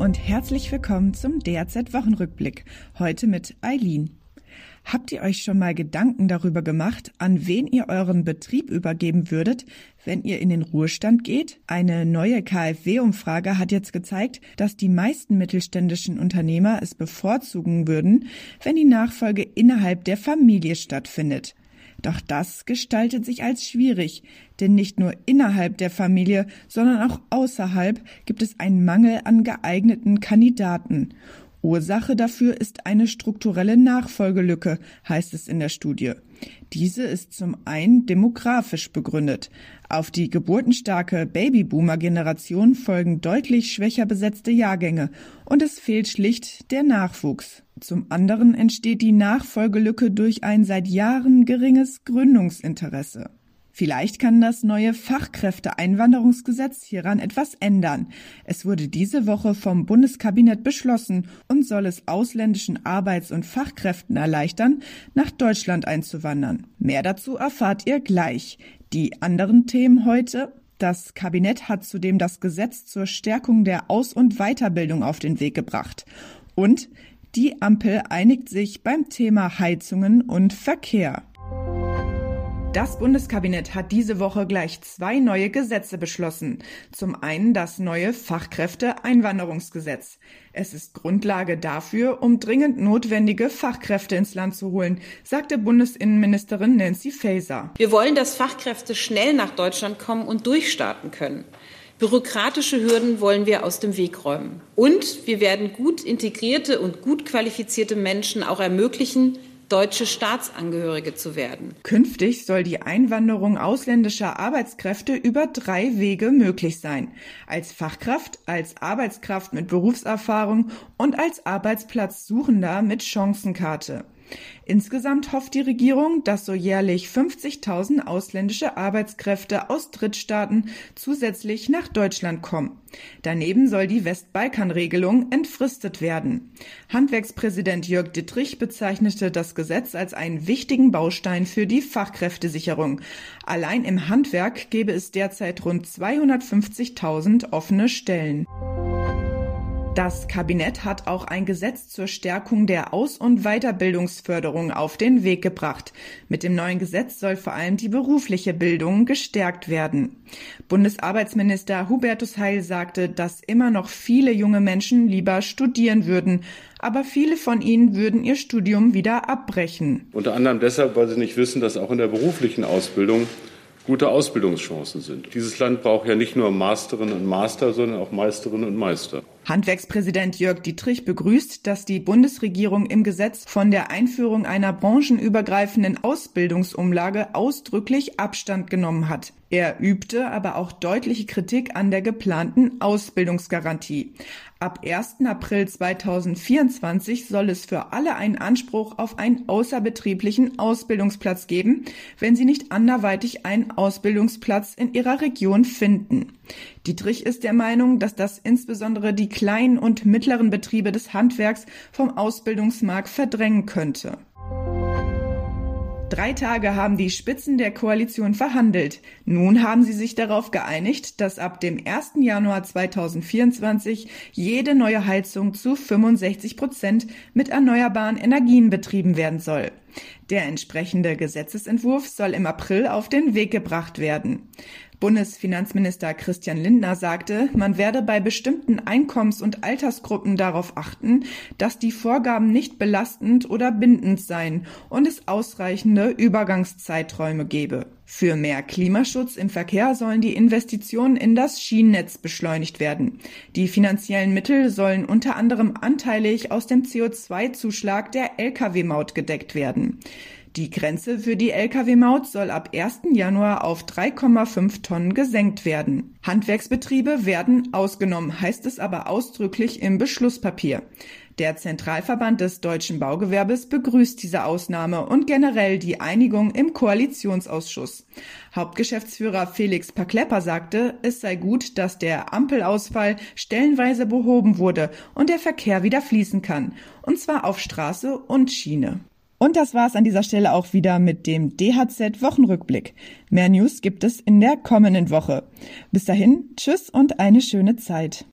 und herzlich willkommen zum DRZ Wochenrückblick. Heute mit Eileen. Habt ihr euch schon mal Gedanken darüber gemacht, an wen ihr euren Betrieb übergeben würdet, wenn ihr in den Ruhestand geht? Eine neue KfW-Umfrage hat jetzt gezeigt, dass die meisten mittelständischen Unternehmer es bevorzugen würden, wenn die Nachfolge innerhalb der Familie stattfindet. Doch das gestaltet sich als schwierig, denn nicht nur innerhalb der Familie, sondern auch außerhalb gibt es einen Mangel an geeigneten Kandidaten. Ursache dafür ist eine strukturelle Nachfolgelücke, heißt es in der Studie. Diese ist zum einen demografisch begründet. Auf die geburtenstarke Babyboomer-Generation folgen deutlich schwächer besetzte Jahrgänge und es fehlt schlicht der Nachwuchs. Zum anderen entsteht die Nachfolgelücke durch ein seit Jahren geringes Gründungsinteresse. Vielleicht kann das neue Fachkräfteeinwanderungsgesetz hieran etwas ändern. Es wurde diese Woche vom Bundeskabinett beschlossen und soll es ausländischen Arbeits- und Fachkräften erleichtern, nach Deutschland einzuwandern. Mehr dazu erfahrt ihr gleich. Die anderen Themen heute das Kabinett hat zudem das Gesetz zur Stärkung der Aus- und Weiterbildung auf den Weg gebracht. Und die Ampel einigt sich beim Thema Heizungen und Verkehr. Das Bundeskabinett hat diese Woche gleich zwei neue Gesetze beschlossen. Zum einen das neue Fachkräfteeinwanderungsgesetz. Es ist Grundlage dafür, um dringend notwendige Fachkräfte ins Land zu holen, sagte Bundesinnenministerin Nancy Faeser. Wir wollen, dass Fachkräfte schnell nach Deutschland kommen und durchstarten können. Bürokratische Hürden wollen wir aus dem Weg räumen. Und wir werden gut integrierte und gut qualifizierte Menschen auch ermöglichen, deutsche Staatsangehörige zu werden. Künftig soll die Einwanderung ausländischer Arbeitskräfte über drei Wege möglich sein. Als Fachkraft, als Arbeitskraft mit Berufserfahrung und als Arbeitsplatzsuchender mit Chancenkarte. Insgesamt hofft die Regierung, dass so jährlich 50.000 ausländische Arbeitskräfte aus Drittstaaten zusätzlich nach Deutschland kommen. Daneben soll die Westbalkan-Regelung entfristet werden. Handwerkspräsident Jörg Dittrich bezeichnete das Gesetz als einen wichtigen Baustein für die Fachkräftesicherung. Allein im Handwerk gäbe es derzeit rund 250.000 offene Stellen. Das Kabinett hat auch ein Gesetz zur Stärkung der Aus- und Weiterbildungsförderung auf den Weg gebracht. Mit dem neuen Gesetz soll vor allem die berufliche Bildung gestärkt werden. Bundesarbeitsminister Hubertus Heil sagte, dass immer noch viele junge Menschen lieber studieren würden, aber viele von ihnen würden ihr Studium wieder abbrechen. Unter anderem deshalb, weil sie nicht wissen, dass auch in der beruflichen Ausbildung gute Ausbildungschancen sind. Dieses Land braucht ja nicht nur Masterinnen und Master, sondern auch Meisterinnen und Meister. Handwerkspräsident Jörg Dietrich begrüßt, dass die Bundesregierung im Gesetz von der Einführung einer branchenübergreifenden Ausbildungsumlage ausdrücklich Abstand genommen hat. Er übte aber auch deutliche Kritik an der geplanten Ausbildungsgarantie. Ab 1. April 2024 soll es für alle einen Anspruch auf einen außerbetrieblichen Ausbildungsplatz geben, wenn sie nicht anderweitig einen Ausbildungsplatz in ihrer Region finden. Dietrich ist der Meinung, dass das insbesondere die kleinen und mittleren Betriebe des Handwerks vom Ausbildungsmarkt verdrängen könnte. Drei Tage haben die Spitzen der Koalition verhandelt. Nun haben sie sich darauf geeinigt, dass ab dem 1. Januar 2024 jede neue Heizung zu 65 Prozent mit erneuerbaren Energien betrieben werden soll. Der entsprechende Gesetzesentwurf soll im April auf den Weg gebracht werden. Bundesfinanzminister Christian Lindner sagte, man werde bei bestimmten Einkommens- und Altersgruppen darauf achten, dass die Vorgaben nicht belastend oder bindend seien und es ausreichende Übergangszeiträume gebe. Für mehr Klimaschutz im Verkehr sollen die Investitionen in das Schienennetz beschleunigt werden. Die finanziellen Mittel sollen unter anderem anteilig aus dem CO2-Zuschlag der Lkw-Maut gedeckt werden. Die Grenze für die Lkw-Maut soll ab 1. Januar auf 3,5 Tonnen gesenkt werden. Handwerksbetriebe werden ausgenommen, heißt es aber ausdrücklich im Beschlusspapier. Der Zentralverband des deutschen Baugewerbes begrüßt diese Ausnahme und generell die Einigung im Koalitionsausschuss. Hauptgeschäftsführer Felix Paklepper sagte, es sei gut, dass der Ampelausfall stellenweise behoben wurde und der Verkehr wieder fließen kann, und zwar auf Straße und Schiene. Und das war's an dieser Stelle auch wieder mit dem DHZ Wochenrückblick. Mehr News gibt es in der kommenden Woche. Bis dahin, tschüss und eine schöne Zeit.